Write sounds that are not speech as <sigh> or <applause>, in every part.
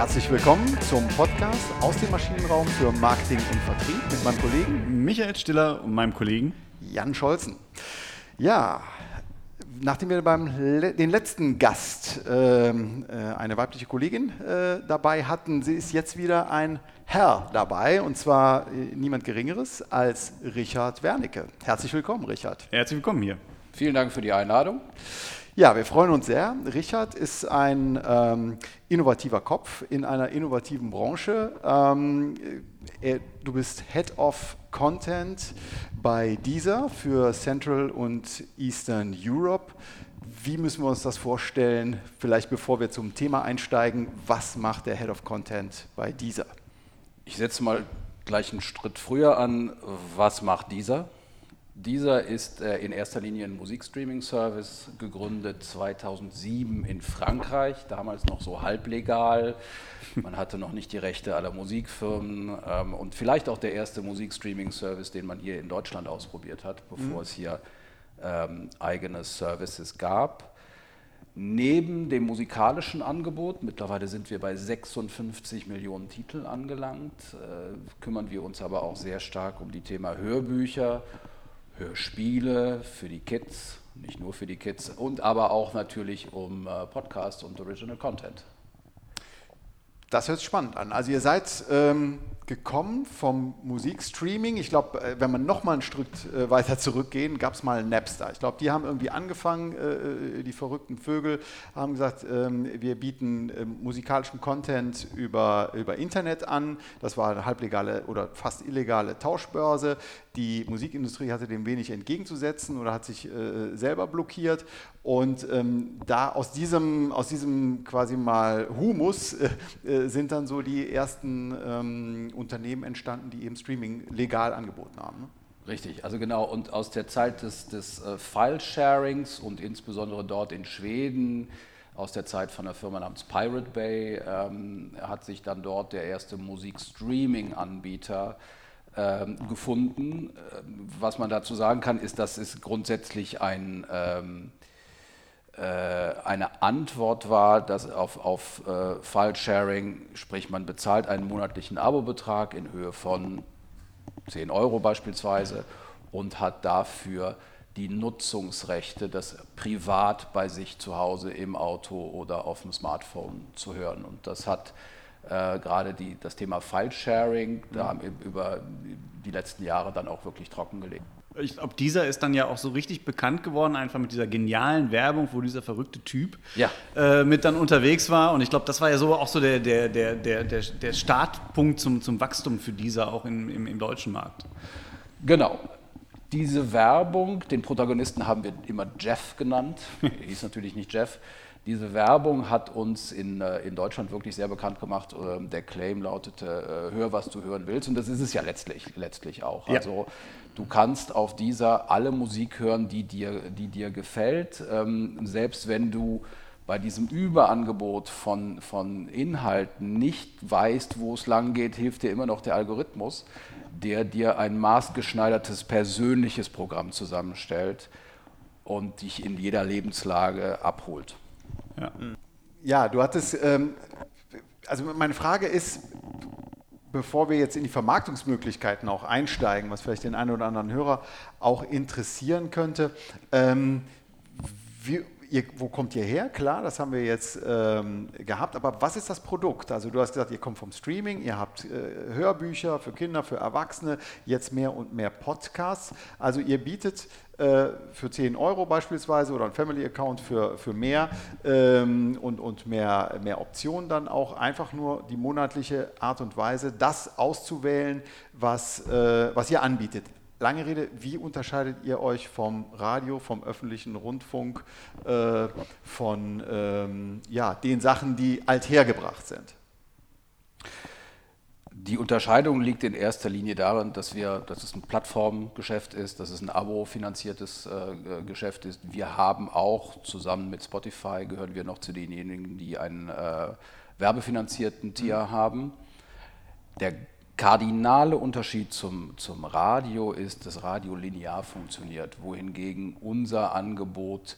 Herzlich willkommen zum Podcast aus dem Maschinenraum für Marketing und Vertrieb mit meinem Kollegen Michael Stiller und meinem Kollegen Jan Scholzen. Ja, nachdem wir beim le den letzten Gast ähm, äh, eine weibliche Kollegin äh, dabei hatten, sie ist jetzt wieder ein Herr dabei und zwar äh, niemand Geringeres als Richard Wernicke. Herzlich willkommen, Richard. Herzlich willkommen hier. Vielen Dank für die Einladung. Ja, wir freuen uns sehr. Richard ist ein ähm, innovativer Kopf in einer innovativen Branche. Ähm, er, du bist Head of Content bei Deezer für Central und Eastern Europe. Wie müssen wir uns das vorstellen? Vielleicht bevor wir zum Thema einsteigen, was macht der Head of Content bei Deezer? Ich setze mal gleich einen Schritt früher an. Was macht Deezer? Dieser ist äh, in erster Linie ein Musikstreaming-Service, gegründet 2007 in Frankreich, damals noch so halblegal. Man hatte noch nicht die Rechte aller Musikfirmen ähm, und vielleicht auch der erste Musikstreaming-Service, den man hier in Deutschland ausprobiert hat, bevor mhm. es hier ähm, eigene Services gab. Neben dem musikalischen Angebot, mittlerweile sind wir bei 56 Millionen Titeln angelangt, äh, kümmern wir uns aber auch sehr stark um die Thema Hörbücher Hörspiele für die Kids, nicht nur für die Kids, und aber auch natürlich um äh, Podcast und Original Content. Das hört sich spannend an. Also ihr seid ähm, gekommen vom Musikstreaming. Ich glaube, äh, wenn man noch mal einen Schritt äh, weiter zurückgehen, gab es mal Napster. Ich glaube, die haben irgendwie angefangen, äh, die verrückten Vögel haben gesagt, ähm, wir bieten musikalischen Content über, über Internet an. Das war eine halblegale oder fast illegale Tauschbörse. Die Musikindustrie hatte dem wenig entgegenzusetzen oder hat sich selber blockiert. Und ähm, da aus diesem, aus diesem quasi mal Humus sind dann so die ersten ähm, Unternehmen entstanden, die eben Streaming legal angeboten haben. Ne? Richtig, also genau. Und aus der Zeit des, des äh, File-Sharings und insbesondere dort in Schweden, aus der Zeit von einer Firma namens Pirate Bay, ähm, hat sich dann dort der erste Musikstreaming-Anbieter ähm, gefunden. Ähm, was man dazu sagen kann, ist, dass es grundsätzlich ein ähm, äh, eine Antwort war, dass auf, auf äh, File-Sharing, sprich man bezahlt einen monatlichen Abobetrag in Höhe von 10 Euro beispielsweise und hat dafür die Nutzungsrechte, das privat bei sich zu Hause im Auto oder auf dem Smartphone zu hören. Und das hat äh, gerade die, das Thema File-Sharing da haben über die letzten Jahre dann auch wirklich trockengelegt ich glaube, dieser ist dann ja auch so richtig bekannt geworden, einfach mit dieser genialen Werbung, wo dieser verrückte Typ ja. äh, mit dann unterwegs war. Und ich glaube, das war ja so auch so der, der, der, der, der Startpunkt zum, zum Wachstum für dieser auch im, im, im deutschen Markt. Genau. Diese Werbung, den Protagonisten haben wir immer Jeff genannt, <laughs> er hieß natürlich nicht Jeff. Diese Werbung hat uns in, äh, in Deutschland wirklich sehr bekannt gemacht. Ähm, der Claim lautete, äh, hör, was du hören willst. Und das ist es ja letztlich, letztlich auch. Ja. Also Du kannst auf dieser alle Musik hören, die dir, die dir gefällt, ähm, selbst wenn du bei diesem Überangebot von, von Inhalten nicht weißt, wo es lang geht, hilft dir immer noch der Algorithmus, der dir ein maßgeschneidertes persönliches Programm zusammenstellt und dich in jeder Lebenslage abholt. Ja, ja du hattest, ähm, also meine Frage ist, bevor wir jetzt in die Vermarktungsmöglichkeiten auch einsteigen, was vielleicht den einen oder anderen Hörer auch interessieren könnte, ähm, wie, ihr, wo kommt ihr her? Klar, das haben wir jetzt ähm, gehabt, aber was ist das Produkt? Also du hast gesagt, ihr kommt vom Streaming, ihr habt äh, Hörbücher für Kinder, für Erwachsene, jetzt mehr und mehr Podcasts. Also ihr bietet äh, für 10 Euro beispielsweise oder ein Family-Account für, für mehr ähm, und, und mehr, mehr Optionen dann auch einfach nur die monatliche Art und Weise, das auszuwählen, was, äh, was ihr anbietet lange Rede, wie unterscheidet ihr euch vom Radio, vom öffentlichen Rundfunk, äh, von ähm, ja, den Sachen, die althergebracht sind? Die Unterscheidung liegt in erster Linie darin, dass wir, dass es ein Plattformgeschäft ist, dass es ein Abo-finanziertes äh, Geschäft ist. Wir haben auch zusammen mit Spotify gehören wir noch zu denjenigen, die einen äh, werbefinanzierten Tier mhm. haben. Der kardinale Unterschied zum, zum Radio ist, dass Radio linear funktioniert, wohingegen unser Angebot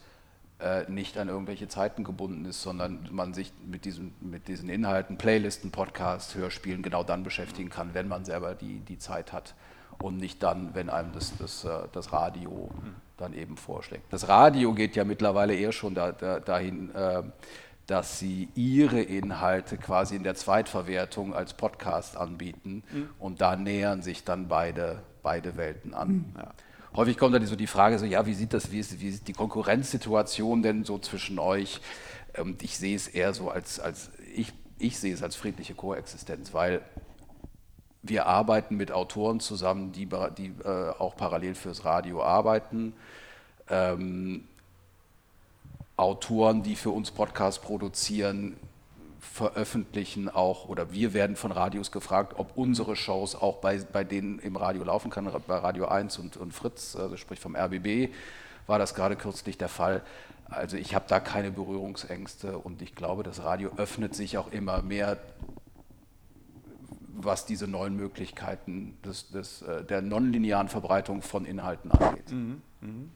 äh, nicht an irgendwelche Zeiten gebunden ist, sondern man sich mit diesen, mit diesen Inhalten, Playlisten, Podcasts, Hörspielen genau dann beschäftigen kann, wenn man selber die, die Zeit hat und nicht dann, wenn einem das, das, äh, das Radio dann eben vorschlägt. Das Radio geht ja mittlerweile eher schon da, da, dahin, äh, dass sie ihre Inhalte quasi in der Zweitverwertung als Podcast anbieten mhm. und da nähern sich dann beide, beide Welten an. Mhm. Ja. Häufig kommt dann so die Frage, so, ja, wie sieht das, wie ist, wie ist die Konkurrenzsituation denn so zwischen euch? Und ich sehe es eher so als, als ich, ich sehe es als friedliche Koexistenz, weil wir arbeiten mit Autoren zusammen, die, die äh, auch parallel fürs Radio arbeiten. Ähm, Autoren, die für uns Podcasts produzieren, veröffentlichen auch, oder wir werden von Radios gefragt, ob unsere Shows auch bei, bei denen im Radio laufen kann, bei Radio 1 und, und Fritz, also sprich vom RBB, war das gerade kürzlich der Fall. Also ich habe da keine Berührungsängste und ich glaube, das Radio öffnet sich auch immer mehr was diese neuen Möglichkeiten des, des, äh, der nonlinearen Verbreitung von Inhalten angeht. Mhm, mhm.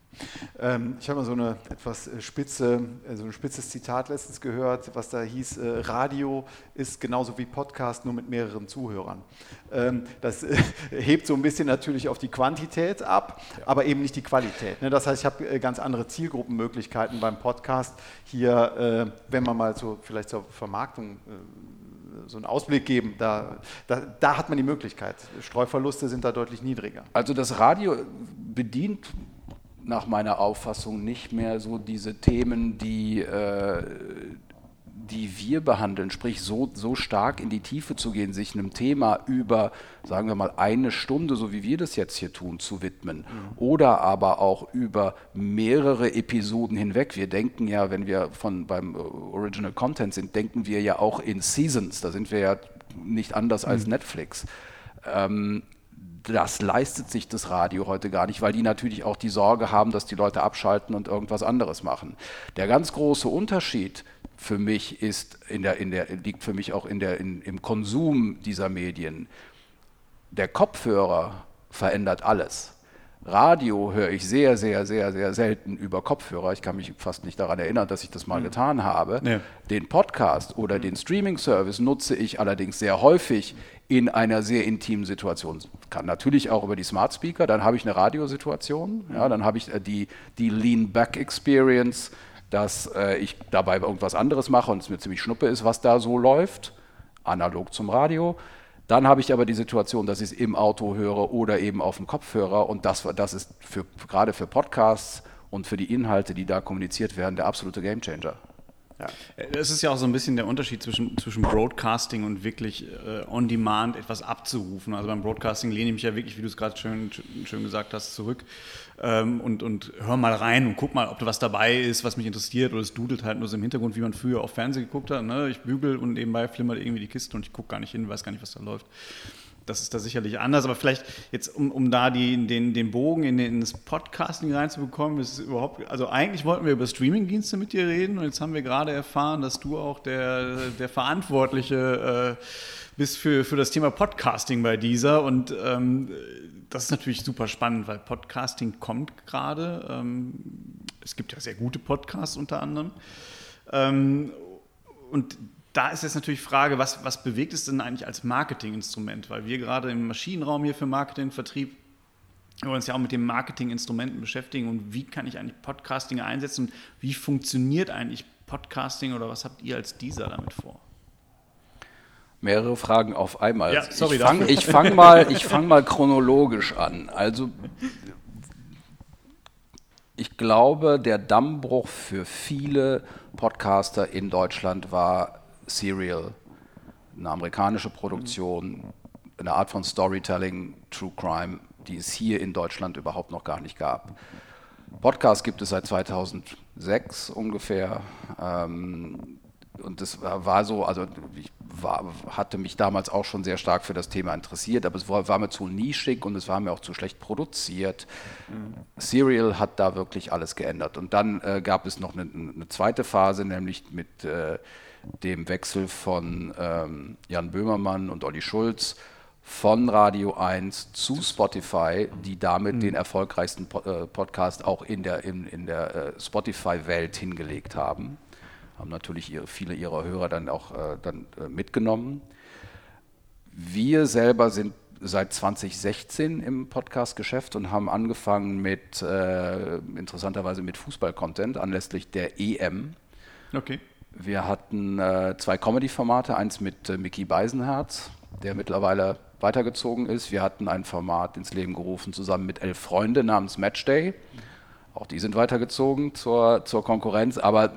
Ähm, ich habe mal so eine etwas äh, spitze, äh, so ein spitzes Zitat letztens gehört, was da hieß: äh, Radio ist genauso wie Podcast, nur mit mehreren Zuhörern. Ähm, das äh, hebt so ein bisschen natürlich auf die Quantität ab, ja. aber eben nicht die Qualität. Ne? Das heißt, ich habe ganz andere Zielgruppenmöglichkeiten beim Podcast. Hier, wenn man mal so vielleicht zur Vermarktung so einen Ausblick geben. Da, da, da hat man die Möglichkeit. Streuverluste sind da deutlich niedriger. Also das Radio bedient nach meiner Auffassung nicht mehr so diese Themen, die, äh, die wir behandeln, sprich so, so stark in die Tiefe zu gehen, sich einem Thema über, sagen wir mal, eine Stunde, so wie wir das jetzt hier tun, zu widmen. Mhm. Oder aber auch über mehrere Episoden hinweg. Wir denken ja, wenn wir von beim äh, Original Content sind, denken wir ja auch in Seasons. Da sind wir ja nicht anders mhm. als Netflix. Ähm, das leistet sich das Radio heute gar nicht, weil die natürlich auch die Sorge haben, dass die Leute abschalten und irgendwas anderes machen. Der ganz große Unterschied für mich ist in der, in der, liegt für mich auch in der, in, im Konsum dieser Medien. Der Kopfhörer verändert alles. Radio höre ich sehr, sehr, sehr, sehr selten über Kopfhörer. Ich kann mich fast nicht daran erinnern, dass ich das mal mhm. getan habe. Ja. Den Podcast oder mhm. den Streaming-Service nutze ich allerdings sehr häufig in einer sehr intimen Situation. Kann natürlich auch über die Smart Speaker, dann habe ich eine Radiosituation, ja, dann habe ich äh, die, die Lean-Back-Experience dass äh, ich dabei irgendwas anderes mache und es mir ziemlich schnuppe ist, was da so läuft, analog zum Radio. Dann habe ich aber die Situation, dass ich es im Auto höre oder eben auf dem Kopfhörer und das, das ist für, gerade für Podcasts und für die Inhalte, die da kommuniziert werden, der absolute Gamechanger. Ja. Es ist ja auch so ein bisschen der Unterschied zwischen, zwischen Broadcasting und wirklich äh, on demand etwas abzurufen. Also beim Broadcasting lehne ich mich ja wirklich, wie du es gerade schön, schön gesagt hast, zurück ähm, und, und hör mal rein und guck mal, ob da was dabei ist, was mich interessiert oder es dudelt halt nur so im Hintergrund, wie man früher auf Fernsehen geguckt hat. Ne? Ich bügel und nebenbei flimmert irgendwie die Kiste und ich gucke gar nicht hin, weiß gar nicht, was da läuft das ist da sicherlich anders, aber vielleicht jetzt, um, um da die, den, den Bogen in, in das Podcasting reinzubekommen, ist überhaupt, also eigentlich wollten wir über Streamingdienste mit dir reden und jetzt haben wir gerade erfahren, dass du auch der, der Verantwortliche äh, bist für, für das Thema Podcasting bei dieser und ähm, das ist natürlich super spannend, weil Podcasting kommt gerade. Ähm, es gibt ja sehr gute Podcasts unter anderem. Ähm, und da ist jetzt natürlich die Frage, was, was bewegt es denn eigentlich als Marketinginstrument? Weil wir gerade im Maschinenraum hier für Marketing, Vertrieb, wir uns ja auch mit den Marketinginstrumenten beschäftigen und wie kann ich eigentlich Podcasting einsetzen und wie funktioniert eigentlich Podcasting oder was habt ihr als dieser damit vor? Mehrere Fragen auf einmal. Ja, sorry, ich fange fang mal, <laughs> fang mal chronologisch an. Also ich glaube, der Dammbruch für viele Podcaster in Deutschland war Serial, eine amerikanische Produktion, eine Art von Storytelling, True Crime, die es hier in Deutschland überhaupt noch gar nicht gab. Podcast gibt es seit 2006 ungefähr. Ähm, und das war so, also ich war, hatte mich damals auch schon sehr stark für das Thema interessiert, aber es war, war mir zu nischig und es war mir auch zu schlecht produziert. Mhm. Serial hat da wirklich alles geändert. Und dann äh, gab es noch eine, eine, zweite Phase, nämlich mit äh, dem Wechsel von ähm, Jan Böhmermann und Olli Schulz von Radio 1 zu Spotify, die damit mhm. den erfolgreichsten äh, Podcast auch in der, in, in der äh, Spotify-Welt hingelegt haben. Haben natürlich ihre, viele ihrer Hörer dann auch äh, dann, mitgenommen. Wir selber sind seit 2016 im Podcast-Geschäft und haben angefangen mit, äh, interessanterweise mit Fußball-Content anlässlich der EM. Okay. Wir hatten äh, zwei Comedy-Formate, eins mit äh, Mickey Beisenherz, der mittlerweile weitergezogen ist. Wir hatten ein Format ins Leben gerufen zusammen mit elf Freunde namens Matchday. Auch die sind weitergezogen zur, zur Konkurrenz, aber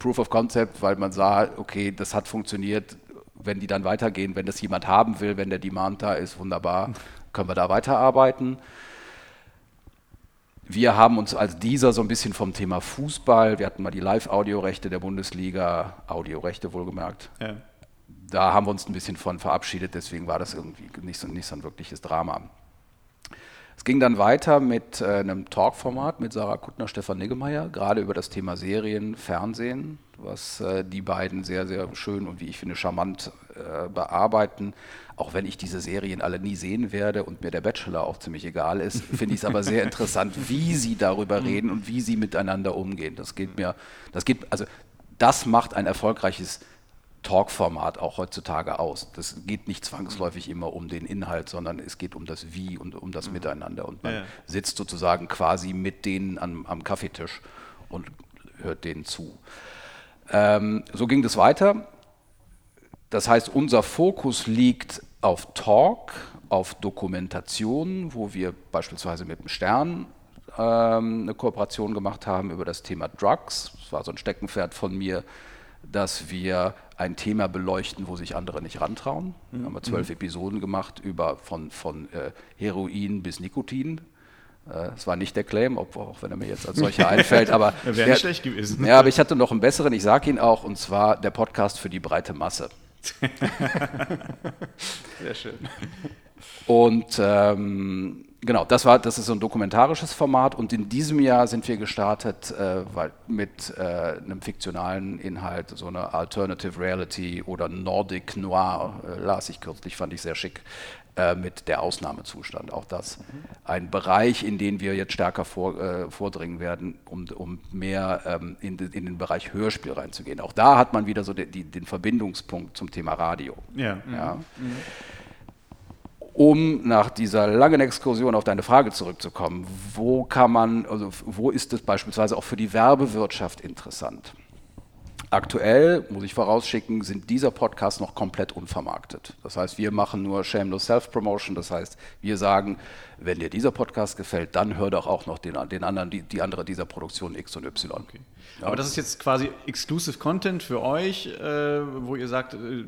Proof of Concept, weil man sah, okay, das hat funktioniert, wenn die dann weitergehen, wenn das jemand haben will, wenn der Demand da ist, wunderbar, können wir da weiterarbeiten. Wir haben uns als dieser so ein bisschen vom Thema Fußball, wir hatten mal die Live-Audiorechte der Bundesliga, Audiorechte wohlgemerkt. Ja. Da haben wir uns ein bisschen von verabschiedet, deswegen war das irgendwie nicht so, nicht so ein wirkliches Drama. Es ging dann weiter mit äh, einem Talk-Format mit Sarah Kuttner, Stefan Niggemeier, gerade über das Thema Serien, Fernsehen, was äh, die beiden sehr, sehr schön und wie ich finde charmant äh, bearbeiten. Auch wenn ich diese Serien alle nie sehen werde und mir der Bachelor auch ziemlich egal ist, <laughs> finde ich es aber sehr interessant, wie sie darüber reden und wie sie miteinander umgehen. Das geht mir, das geht, also das macht ein erfolgreiches Talk-Format auch heutzutage aus. Das geht nicht zwangsläufig immer um den Inhalt, sondern es geht um das Wie und um das Miteinander. Und man ja. sitzt sozusagen quasi mit denen am, am Kaffeetisch und hört denen zu. Ähm, so ging das weiter. Das heißt, unser Fokus liegt auf Talk, auf Dokumentation, wo wir beispielsweise mit dem Stern ähm, eine Kooperation gemacht haben über das Thema Drugs. Das war so ein Steckenpferd von mir, dass wir ein Thema beleuchten, wo sich andere nicht rantrauen. Mhm. haben wir zwölf mhm. Episoden gemacht über von, von äh, Heroin bis Nikotin. Es äh, war nicht der Claim, ob, auch wenn er mir jetzt als <laughs> solcher einfällt, aber <laughs> wäre nicht schlecht gewesen. Ja, aber ich hatte noch einen besseren, ich sage ihn auch, und zwar der Podcast für die breite Masse. <laughs> Sehr schön. Und ähm, genau, das war, das ist so ein dokumentarisches Format und in diesem Jahr sind wir gestartet äh, mit äh, einem fiktionalen Inhalt, so eine Alternative Reality oder Nordic Noir, äh, las ich kürzlich, fand ich sehr schick, äh, mit der Ausnahmezustand. Auch das mhm. ein Bereich, in den wir jetzt stärker vor, äh, vordringen werden, um, um mehr ähm, in, in, den Bereich Hörspiel reinzugehen. Auch da hat man wieder so de, die, den Verbindungspunkt zum Thema Radio. Ja. ja. Mhm. Um nach dieser langen Exkursion auf deine Frage zurückzukommen, wo kann man, also wo ist es beispielsweise auch für die Werbewirtschaft interessant? Aktuell, muss ich vorausschicken, sind dieser Podcast noch komplett unvermarktet. Das heißt, wir machen nur Shameless Self-Promotion. Das heißt, wir sagen, wenn dir dieser Podcast gefällt, dann hör doch auch noch den, den anderen, die, die andere dieser Produktion X und Y. Okay. Ja. Aber das ist jetzt quasi Exclusive Content für euch, äh, wo ihr sagt, äh,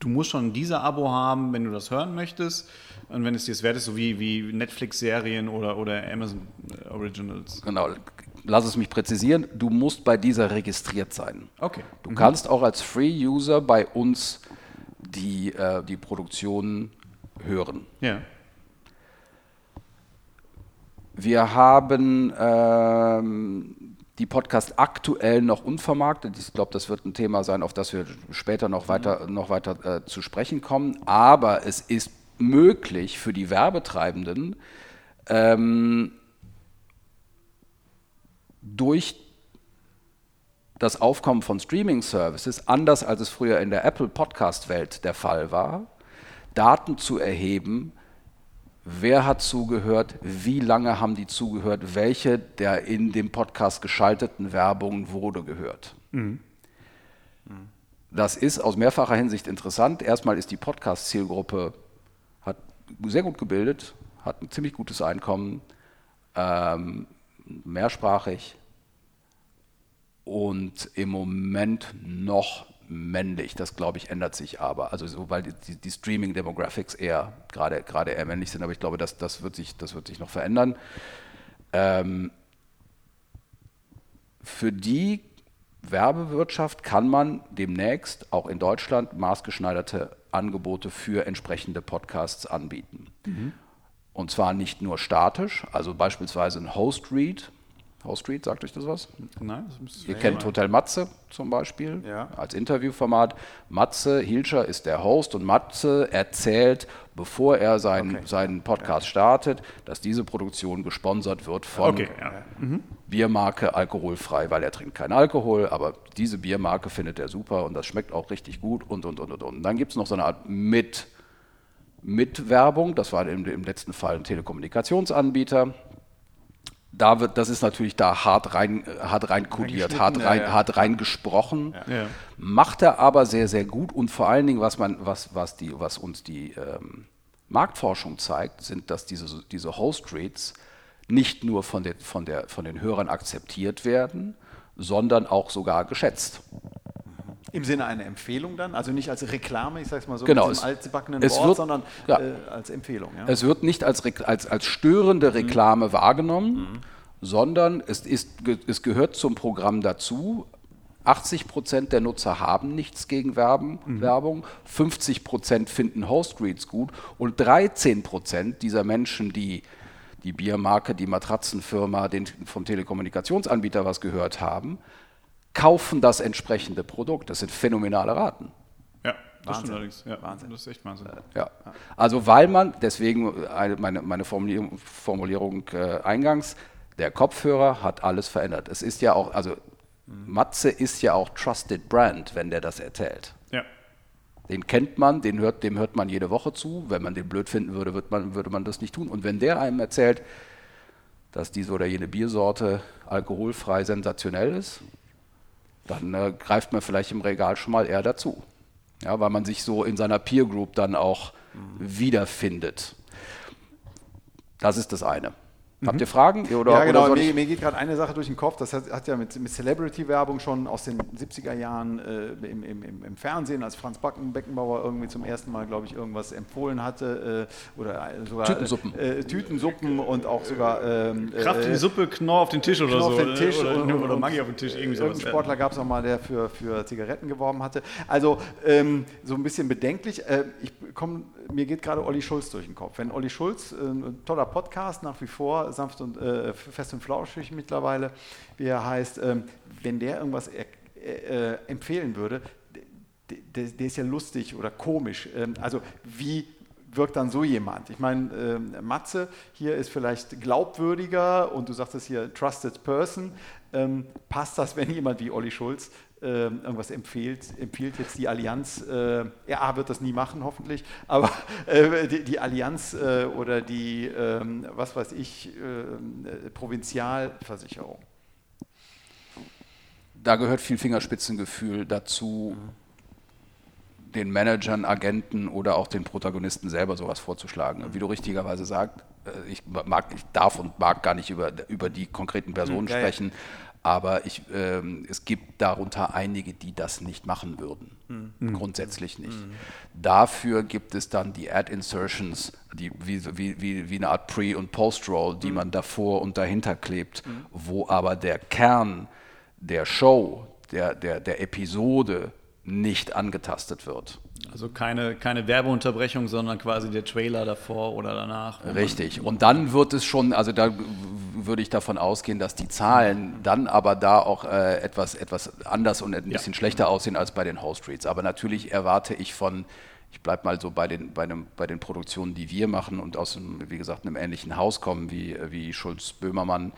du musst schon dieser Abo haben, wenn du das hören möchtest. Und wenn es dir es wert ist, so wie, wie Netflix-Serien oder, oder Amazon Originals. Genau, lass es mich präzisieren, du musst bei dieser registriert sein. Okay. Du mhm. kannst auch als Free-User bei uns die, äh, die Produktion hören. Ja. Wir haben ähm, die Podcast aktuell noch unvermarktet. Ich glaube, das wird ein Thema sein, auf das wir später noch weiter, mhm. noch weiter äh, zu sprechen kommen. Aber es ist möglich für die Werbetreibenden, ähm, durch das Aufkommen von Streaming-Services, anders als es früher in der Apple-Podcast-Welt der Fall war, Daten zu erheben, wer hat zugehört, wie lange haben die zugehört, welche der in dem Podcast geschalteten Werbungen wurde gehört. Mhm. Das ist aus mehrfacher Hinsicht interessant. Erstmal ist die Podcast-Zielgruppe sehr gut gebildet, hat ein ziemlich gutes Einkommen, ähm, mehrsprachig und im Moment noch männlich. Das glaube ich ändert sich aber. Also so, weil die, die Streaming-Demographics eher gerade gerade eher männlich sind, aber ich glaube, das, das, wird, sich, das wird sich noch verändern. Ähm, für die Werbewirtschaft kann man demnächst auch in Deutschland maßgeschneiderte Angebote für entsprechende Podcasts anbieten. Mhm. Und zwar nicht nur statisch, also beispielsweise ein Host-Read, House Street, sagt euch das was? Nein. Das Ihr kennt Hotel Matze zum Beispiel ja. als Interviewformat. Matze Hilscher ist der Host und Matze erzählt, bevor er sein, okay. seinen Podcast ja. startet, dass diese Produktion gesponsert wird von okay, ja. mhm. Biermarke alkoholfrei, weil er trinkt keinen Alkohol, aber diese Biermarke findet er super und das schmeckt auch richtig gut und und und und. und. Dann gibt es noch so eine Art mit Mitwerbung, das war im, im letzten Fall ein Telekommunikationsanbieter, da wird, das ist natürlich da hart rein, hart rein kodiert, hart rein, ja, ja. hart rein gesprochen. Ja. Macht er aber sehr, sehr gut und vor allen Dingen, was man, was, was die, was uns die ähm, Marktforschung zeigt, sind, dass diese, diese Host Rates nicht nur von, der, von, der, von den Hörern akzeptiert werden, sondern auch sogar geschätzt. Im Sinne einer Empfehlung dann? Also nicht als Reklame, ich sage es mal so, genau, mit dem altbackenen Wort, wird, sondern ja. äh, als Empfehlung. Ja? Es wird nicht als, als, als störende mhm. Reklame mhm. wahrgenommen, mhm. sondern es, ist, es gehört zum Programm dazu. 80 Prozent der Nutzer haben nichts gegen Werben, mhm. Werbung, 50 Prozent finden Hostreads gut und 13 Prozent dieser Menschen, die die Biermarke, die Matratzenfirma, den vom Telekommunikationsanbieter was gehört haben, kaufen das entsprechende Produkt. Das sind phänomenale Raten. Ja, das stimmt allerdings. Ja, Wahnsinn. Das ist echt Wahnsinn. Ja. Also weil man, deswegen meine, meine Formulierung, Formulierung äh, eingangs, der Kopfhörer hat alles verändert. Es ist ja auch, also Matze ist ja auch Trusted Brand, wenn der das erzählt. Ja. Den kennt man, den hört, dem hört man jede Woche zu. Wenn man den blöd finden würde, würde man, würde man das nicht tun. Und wenn der einem erzählt, dass diese oder jene Biersorte alkoholfrei sensationell ist, dann äh, greift man vielleicht im Regal schon mal eher dazu. Ja, weil man sich so in seiner Peer Group dann auch mhm. wiederfindet. Das ist das eine. Habt ihr Fragen? Oder, ja, genau. Mir, mir, geht gerade eine Sache durch den Kopf. Das hat, hat ja mit, mit Celebrity-Werbung schon aus den 70er Jahren äh, im, im, im, Fernsehen, als Franz Backen, Beckenbauer irgendwie zum ersten Mal, glaube ich, irgendwas empfohlen hatte. Äh, oder sogar Tütensuppen. Äh, Tütensuppen und auch sogar. Ähm, Kraft in die Suppe, Knorr auf den Tisch oder Knorr so. Auf den Tisch oder, oder, oder Maggi auf den Tisch. Irgendwie sowas. Sportler gab es auch mal, der für, für Zigaretten geworben hatte. Also ähm, so ein bisschen bedenklich. Äh, ich komme mir geht gerade Olli Schulz durch den Kopf. Wenn Olli Schulz, äh, ein toller Podcast nach wie vor, sanft und äh, fest und flauschig mittlerweile, wie er heißt, ähm, wenn der irgendwas äh, äh, empfehlen würde, der, der, ist ja lustig oder komisch. Ähm, also wie wirkt dann so jemand? Ich meine, ähm, Matze hier ist vielleicht glaubwürdiger und du sagtest hier Trusted Person. Ähm, passt das, wenn jemand wie Olli Schulz irgendwas empfiehlt, empfiehlt jetzt die Allianz, äh, RA wird das nie machen hoffentlich, aber äh, die, die, Allianz äh, oder die, äh, was weiß ich, äh, Provinzialversicherung. Da gehört viel Fingerspitzengefühl dazu, mhm. den Managern, Agenten oder auch den Protagonisten selber sowas vorzuschlagen. Mhm. Wie du richtigerweise sagst, äh, ich, mag, ich darf und mag gar nicht über, über die konkreten Personen mhm, sprechen, aber ich, ähm, es gibt darunter einige, die das nicht machen würden. Mhm. Grundsätzlich nicht. Mhm. Dafür gibt es dann die Ad-Insertions, die, wie, wie, wie, eine Art Pre- und Post-Roll, die mhm. man davor und dahinter klebt, mhm. wo aber der Kern der Show, der, der, der Episode nicht angetastet wird. Also keine, keine Werbeunterbrechung, sondern quasi der Trailer davor oder danach. Richtig. Und dann wird es schon, also da würde ich davon ausgehen, dass die Zahlen dann aber da auch äh, etwas, etwas anders und ein bisschen ja. schlechter aussehen als bei den Host Streets. Aber natürlich erwarte ich von, ich bleibe mal so bei den, bei, einem, bei den Produktionen, die wir machen und aus, einem, wie gesagt, einem ähnlichen Haus kommen wie, wie Schulz-Böhmermann,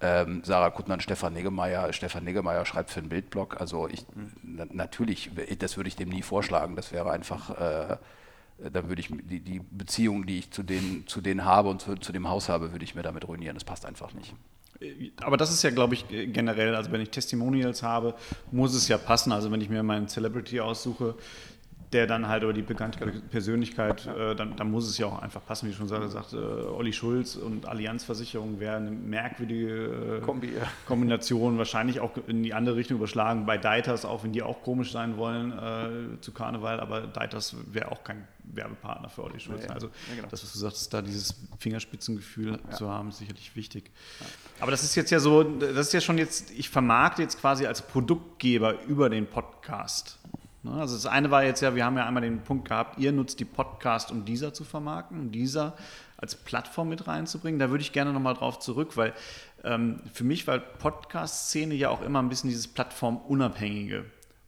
ähm, Sarah Kuttmann, Stefan Niggemeier. Stefan Niggemeier schreibt für einen Bildblog. Also ich, na, natürlich, das würde ich dem nie vorschlagen. Das wäre einfach, äh, dann würde ich die, die Beziehung, die ich zu denen, zu denen habe und zu, zu dem Haus habe, würde ich mir damit ruinieren. Das passt einfach nicht. Aber das ist ja, glaube ich, generell, also wenn ich Testimonials habe, muss es ja passen. Also wenn ich mir meinen Celebrity aussuche, der dann halt über die bekannte Persönlichkeit, äh, dann, dann, muss es ja auch einfach passen, wie ich schon gesagt äh, Olli Schulz und Allianzversicherung wäre eine merkwürdige äh, Kombi, ja. Kombination, wahrscheinlich auch in die andere Richtung überschlagen. Bei Deiters, auch wenn die auch komisch sein wollen äh, zu Karneval, aber Deiters wäre auch kein Werbepartner für Olli Schulz. Nee, also ja, genau. das, was du sagst, da dieses Fingerspitzengefühl ja. zu haben, ist sicherlich wichtig. Aber das ist jetzt ja so, das ist ja schon jetzt, ich vermarkte jetzt quasi als Produktgeber über den Podcast. Ne? Also das eine war jetzt ja, wir haben ja einmal den Punkt gehabt, ihr nutzt die Podcast, um dieser zu vermarkten. Und dieser als Plattform mit reinzubringen. Da würde ich gerne nochmal drauf zurück, weil ähm, für mich war Podcast-Szene ja auch immer ein bisschen dieses Plattformunabhängige.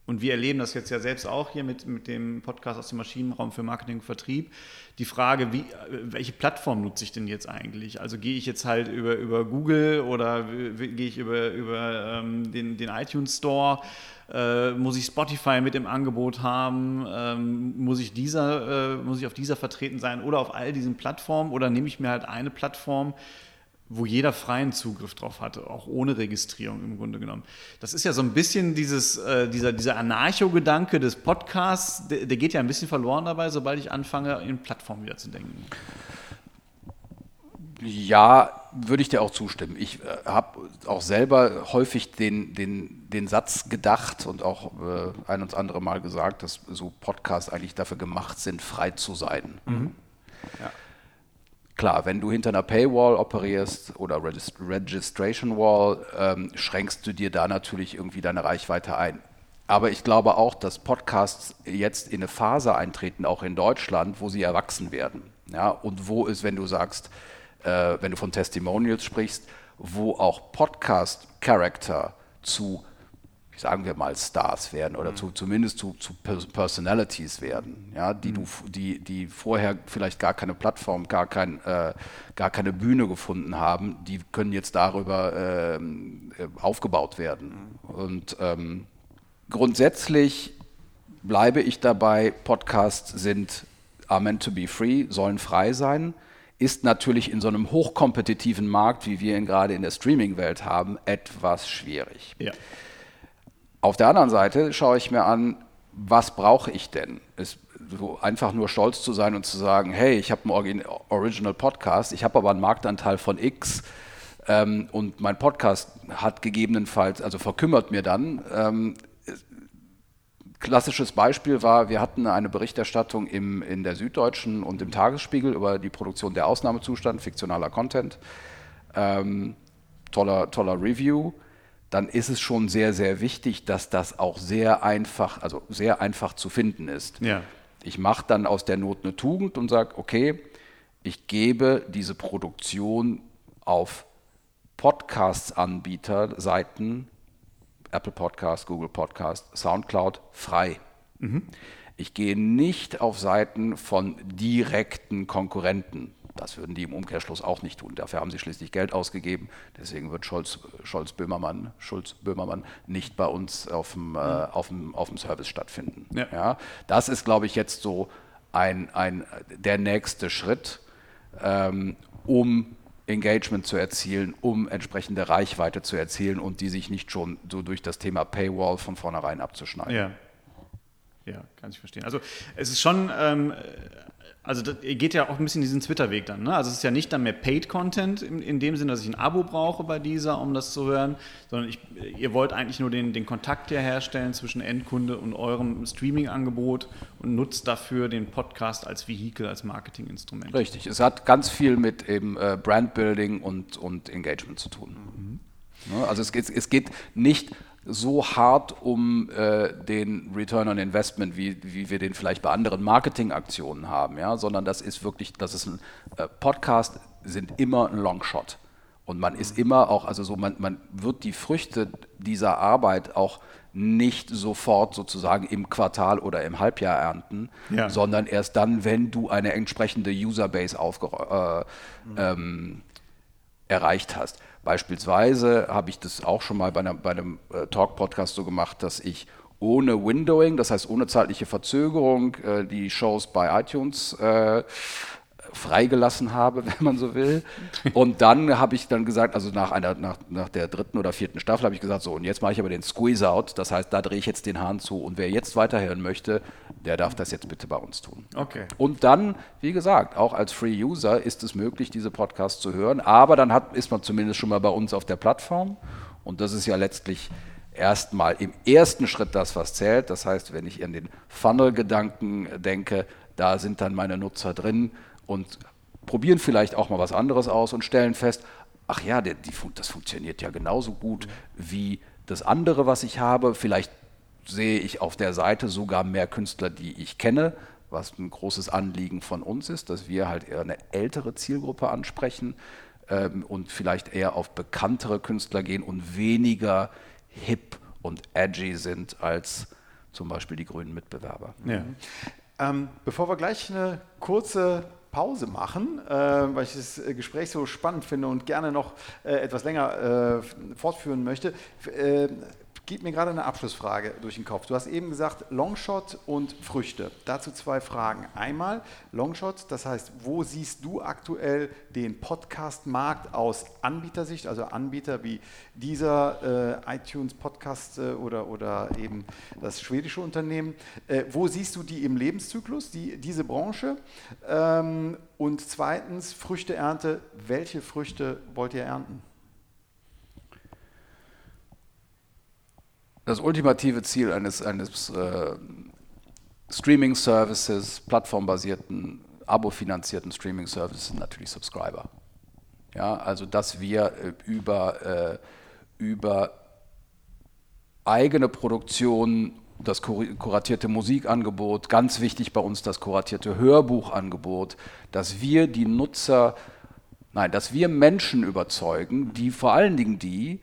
Und wir erleben das jetzt ja selbst auch hier mit, mit dem Podcast aus dem Maschinenraum für Marketing und Vertrieb. Die Frage, wie, welche Plattform nutze ich denn jetzt eigentlich? Also gehe ich jetzt halt über, über Google oder gehe ich über, über ähm, den, den iTunes Store? Äh, muss ich Spotify mit im Angebot haben? Ähm, muss, ich dieser, äh, muss ich auf dieser vertreten sein oder auf all diesen Plattformen? Oder nehme ich mir halt eine Plattform, wo jeder freien Zugriff drauf hatte, auch ohne Registrierung im Grunde genommen. Das ist ja so ein bisschen dieses, äh, dieser, dieser Anarcho-Gedanke des Podcasts, der, der, geht ja ein bisschen verloren dabei, sobald ich anfange, in Plattformen wieder zu denken. Ja, würde ich dir auch zustimmen. Ich äh, habe auch selber häufig den, den, den Satz gedacht und auch äh, ein und andere Mal gesagt, dass so Podcasts eigentlich dafür gemacht sind, frei zu sein. Mhm. Klar, wenn du hinter einer Paywall operierst oder Regist Registration Wall, ähm, schränkst du dir da natürlich irgendwie deine Reichweite ein. Aber ich glaube auch, dass Podcasts jetzt in eine Phase eintreten, auch in Deutschland, wo sie erwachsen werden. Ja, und wo ist, wenn du sagst, äh, wenn du von Testimonials sprichst, wo auch Podcast-Character zu sagen wir mal, Stars werden oder mhm. zu, zumindest zu, zu, Personalities werden, ja, die, du, mhm. die, die vorher vielleicht gar keine Plattform, gar, kein, äh, gar keine Bühne gefunden haben, die können jetzt darüber ähm, äh, aufgebaut werden. Mhm. Und ähm, grundsätzlich bleibe ich dabei, Podcasts sind are meant to be free, sollen frei sein ist natürlich in so einem hochkompetitiven Markt, wie wir ihn gerade in der Streaming-Welt haben, etwas schwierig. Ja. Auf der anderen Seite schaue ich mir an, was brauche ich denn? Es, so einfach nur stolz zu sein und zu sagen, hey, ich habe einen Original Podcast, ich habe aber einen Marktanteil von X ähm, und mein Podcast hat gegebenenfalls, also verkümmert mir dann. Ähm, klassisches Beispiel war, wir hatten eine Berichterstattung im, in der Süddeutschen und im Tagesspiegel über die Produktion der Ausnahmezustand, fiktionaler Content. Ähm, toller, toller Review dann ist es schon sehr, sehr wichtig, dass das auch sehr einfach, also sehr einfach zu finden ist. Ja. Ich mache dann aus der Not eine Tugend und sage, okay, ich gebe diese Produktion auf Podcasts-Anbieter-Seiten, Apple Podcast, Google Podcast, SoundCloud frei. Mhm. Ich gehe nicht auf Seiten von direkten Konkurrenten. Das würden die im Umkehrschluss auch nicht tun. Dafür haben sie schließlich Geld ausgegeben. Deswegen wird Scholz, Scholz Böhmermann, Schulz Böhmermann nicht bei uns auf dem, äh, auf dem, auf dem Service stattfinden. Ja. ja. das ist, glaube ich, jetzt so ein, ein, der nächste Schritt, ähm, um Engagement zu erzielen, um entsprechende Reichweite zu erzielen und die sich nicht schon so durch das Thema Paywall von vornherein abzuschneiden. Ja. Ja, kann ich verstehen. Also es ist schon ähm, also das geht ja auch ein bisschen diesen Twitter-Weg dann. Ne? Also es ist ja nicht dann mehr Paid-Content in, in, dem Sinne, dass ich ein Abo brauche bei dieser, um das zu hören, sondern ich, ihr wollt eigentlich nur den, den Kontakt hier herstellen zwischen Endkunde und eurem Streaming-Angebot und nutzt dafür den Podcast als Vehikel, als Marketinginstrument. Richtig, es hat ganz viel mit eben äh, Brandbuilding und, und Engagement zu tun. Mhm. Ne? Also es geht, es geht nicht so hart um äh, den Return on Investment, wie, wie wir den vielleicht bei anderen Marketingaktionen haben, ja, sondern das ist wirklich, das ist ein äh, Podcast, sind immer ein Longshot. Und man ist immer auch, also so, man, man wird die Früchte dieser Arbeit auch nicht sofort sozusagen im Quartal oder im Halbjahr ernten, ja. sondern erst dann, wenn du eine entsprechende Userbase äh, ähm, erreicht hast. Beispielsweise habe ich das auch schon mal bei, einer, bei einem äh, Talk-Podcast so gemacht, dass ich ohne Windowing, das heißt ohne zeitliche Verzögerung, äh, die Shows bei iTunes äh, freigelassen habe, <laughs> wenn man so will. Und dann habe ich dann gesagt, also nach, einer, nach, nach der dritten oder vierten Staffel habe ich gesagt, so und jetzt mache ich aber den Squeeze-Out, das heißt, da drehe ich jetzt den Hahn zu und wer jetzt weiterhören möchte, der darf das jetzt bitte bei uns tun. Okay. Und dann, wie gesagt, auch als Free-User ist es möglich, diese Podcasts zu hören, aber dann hat, ist man zumindest schon mal bei uns auf der Plattform und das ist ja letztlich erstmal im ersten Schritt das, was zählt. Das heißt, wenn ich an den Funnel-Gedanken denke, da sind dann meine Nutzer drin und probieren vielleicht auch mal was anderes aus und stellen fest, ach ja, der, die, das funktioniert ja genauso gut wie das andere, was ich habe. Vielleicht sehe ich auf der Seite sogar mehr Künstler, die ich kenne, was ein großes Anliegen von uns ist, dass wir halt eher eine ältere Zielgruppe ansprechen ähm, und vielleicht eher auf bekanntere Künstler gehen und weniger hip und edgy sind als zum Beispiel die grünen Mitbewerber. Ja. Ähm, bevor wir gleich eine kurze Pause machen, äh, weil ich das Gespräch so spannend finde und gerne noch äh, etwas länger äh, fortführen möchte, äh, geht mir gerade eine Abschlussfrage durch den Kopf. Du hast eben gesagt Longshot und Früchte. Dazu zwei Fragen. Einmal Longshot, das heißt, wo siehst du aktuell den Podcast-Markt aus Anbietersicht, also Anbieter wie dieser äh, iTunes Podcast äh, oder, oder eben das schwedische Unternehmen. Äh, wo siehst du die im Lebenszyklus, die, diese Branche? Ähm, und zweitens Früchteernte. Welche Früchte wollt ihr ernten? Das ultimative Ziel eines, eines äh, Streaming-Services, plattformbasierten, abo-finanzierten Streaming-Services sind natürlich Subscriber. Ja, also dass wir äh, über, äh, über eigene Produktion, das kuratierte Musikangebot, ganz wichtig bei uns das kuratierte Hörbuchangebot, dass wir die Nutzer, nein, dass wir Menschen überzeugen, die vor allen Dingen die,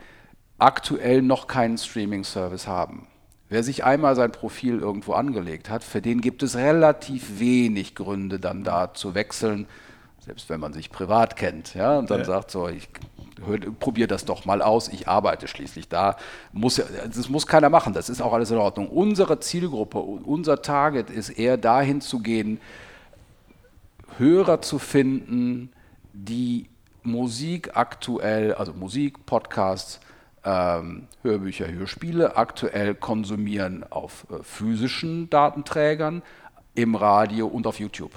aktuell noch keinen Streaming-Service haben. Wer sich einmal sein Profil irgendwo angelegt hat, für den gibt es relativ wenig Gründe, dann da zu wechseln, selbst wenn man sich privat kennt, ja, und dann ja. sagt so, ich probiere das doch mal aus, ich arbeite schließlich da. Muss, das muss keiner machen, das ist auch alles in Ordnung. Unsere Zielgruppe, unser Target ist eher dahin zu gehen, Hörer zu finden, die Musik aktuell, also Musik, Podcasts, Hörbücher, Hörspiele aktuell konsumieren auf äh, physischen Datenträgern, im Radio und auf YouTube.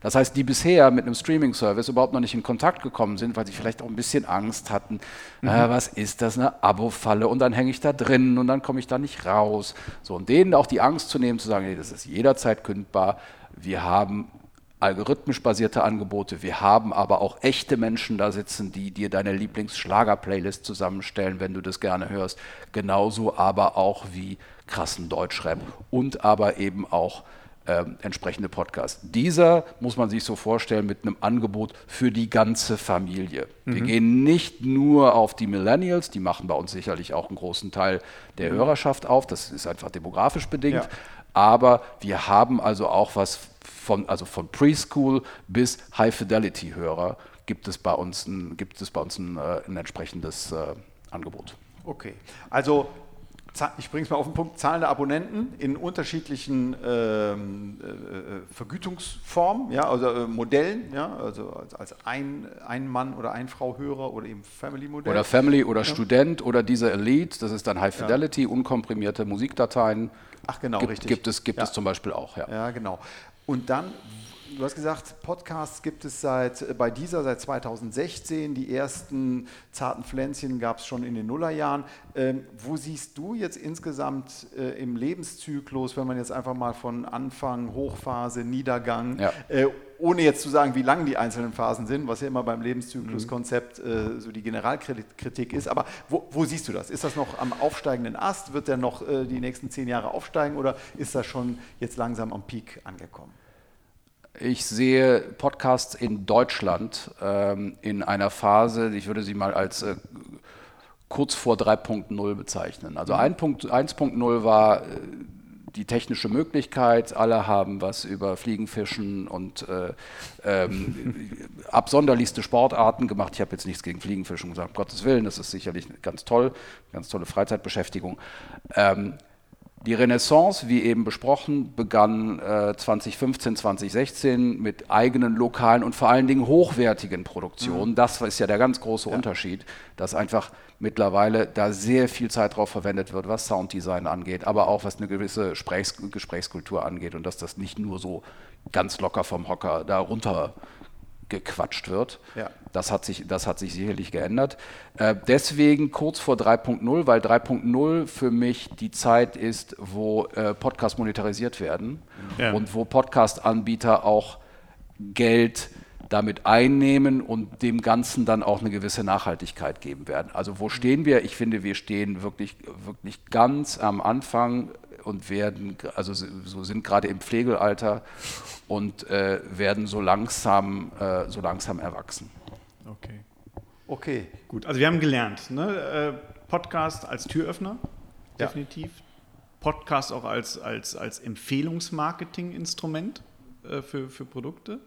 Das heißt, die bisher mit einem Streaming-Service überhaupt noch nicht in Kontakt gekommen sind, weil sie vielleicht auch ein bisschen Angst hatten, mhm. äh, was ist das, eine Abo-Falle und dann hänge ich da drin und dann komme ich da nicht raus. So, und denen auch die Angst zu nehmen, zu sagen, nee, das ist jederzeit kündbar. Wir haben algorithmisch basierte Angebote. Wir haben aber auch echte Menschen da sitzen, die dir deine Lieblingsschlager-Playlist zusammenstellen, wenn du das gerne hörst. Genauso aber auch wie krassen Deutschrap und aber eben auch ähm, entsprechende Podcasts. Dieser muss man sich so vorstellen mit einem Angebot für die ganze Familie. Mhm. Wir gehen nicht nur auf die Millennials, die machen bei uns sicherlich auch einen großen Teil der mhm. Hörerschaft auf, das ist einfach demografisch bedingt, ja. aber wir haben also auch was von, also von Preschool bis High-Fidelity-Hörer gibt es bei uns ein, gibt es bei uns ein, äh, ein entsprechendes äh, Angebot. Okay, also ich bringe es mal auf den Punkt, zahlende Abonnenten in unterschiedlichen ähm, äh, Vergütungsformen, ja, also äh, Modellen, ja, also als, als ein, ein Mann oder ein Frau Hörer oder eben Family-Modell. Oder Family oder ja. Student oder diese Elite, das ist dann High Fidelity, ja. unkomprimierte Musikdateien. Ach genau, gibt, richtig. Gibt es, gibt ja. es zum Beispiel auch, ja. Ja, genau. Und dann, du hast gesagt, Podcasts gibt es seit, äh, bei dieser seit 2016. Die ersten zarten Pflänzchen gab es schon in den Nullerjahren. Ähm, wo siehst du jetzt insgesamt äh, im Lebenszyklus, wenn man jetzt einfach mal von Anfang, Hochphase, Niedergang, ja. äh, ohne jetzt zu sagen, wie lang die einzelnen Phasen sind, was ja immer beim Lebenszykluskonzept äh, so die Generalkritik ist. Aber wo, wo, siehst du das? Ist das noch am aufsteigenden Ast? Wird der noch äh, die nächsten zehn Jahre aufsteigen oder ist das schon jetzt langsam am Peak angekommen? Ich sehe Podcasts in Deutschland ähm, in einer Phase, ich würde sie mal als äh, kurz vor 3.0 bezeichnen. Also 1.0 mhm. war äh, die technische Möglichkeit, alle haben was über Fliegenfischen und äh, ähm, <laughs> absonderlichste Sportarten gemacht. Ich habe jetzt nichts gegen Fliegenfischen gesagt, um Gottes Willen, das ist sicherlich ganz toll, ganz tolle Freizeitbeschäftigung. Ähm, die Renaissance, wie eben besprochen, begann äh, 2015, 2016 mit eigenen lokalen und vor allen Dingen hochwertigen Produktionen. Mhm. Das ist ja der ganz große ja. Unterschied, dass einfach mittlerweile da sehr viel Zeit drauf verwendet wird, was Sounddesign angeht, aber auch was eine gewisse Gesprächs Gesprächskultur angeht und dass das nicht nur so ganz locker vom Hocker da runter gequatscht wird. Ja. Das, hat sich, das hat sich sicherlich geändert. Äh, deswegen kurz vor 3.0, weil 3.0 für mich die Zeit ist, wo äh, Podcasts monetarisiert werden ja. und wo Podcast-Anbieter auch Geld damit einnehmen und dem Ganzen dann auch eine gewisse Nachhaltigkeit geben werden. Also wo stehen wir? Ich finde, wir stehen wirklich, wirklich ganz am Anfang und werden, also so sind gerade im Pflegealter und äh, werden so langsam, äh, so langsam erwachsen. Okay. Okay. Gut, also wir haben gelernt, ne? Äh, Podcast als Türöffner, ja. definitiv. Podcast auch als, als, als Empfehlungsmarketing-Instrument äh, für, für Produkte.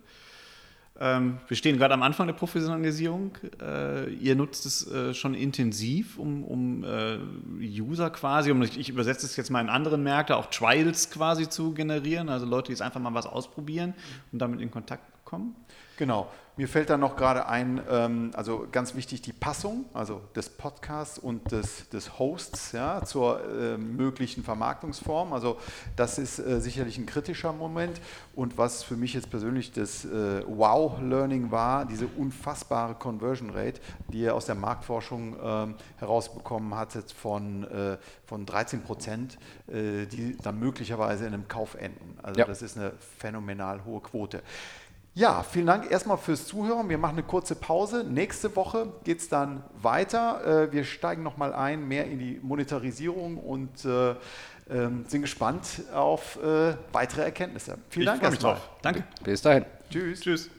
Ähm, wir stehen gerade am Anfang der Professionalisierung. Äh, ihr nutzt es äh, schon intensiv, um, um äh, User quasi, um, ich, ich übersetze es jetzt mal in anderen Märkte, auch Trials quasi zu generieren, also Leute, die jetzt einfach mal was ausprobieren und damit in Kontakt kommen. Genau. Mir fällt da noch gerade ein, ähm, also ganz wichtig die Passung, also des Podcasts und des, des Hosts ja, zur äh, möglichen Vermarktungsform. Also das ist äh, sicherlich ein kritischer Moment. Und was für mich jetzt persönlich das äh, Wow-Learning war, diese unfassbare Conversion Rate, die ihr aus der Marktforschung ähm, herausbekommen hattet von, äh, von 13 Prozent, äh, die dann möglicherweise in einem Kauf enden. Also ja. das ist eine phänomenal hohe Quote. Ja, vielen Dank erstmal fürs Zuhören. Wir machen eine kurze Pause. Nächste Woche geht es dann weiter. Äh, wir steigen nochmal ein, mehr in die Monetarisierung und äh, ähm, sind gespannt auf äh, weitere Erkenntnisse. Vielen ich Dank erstmal. Danke. Bis dahin. Tschüss. Tschüss.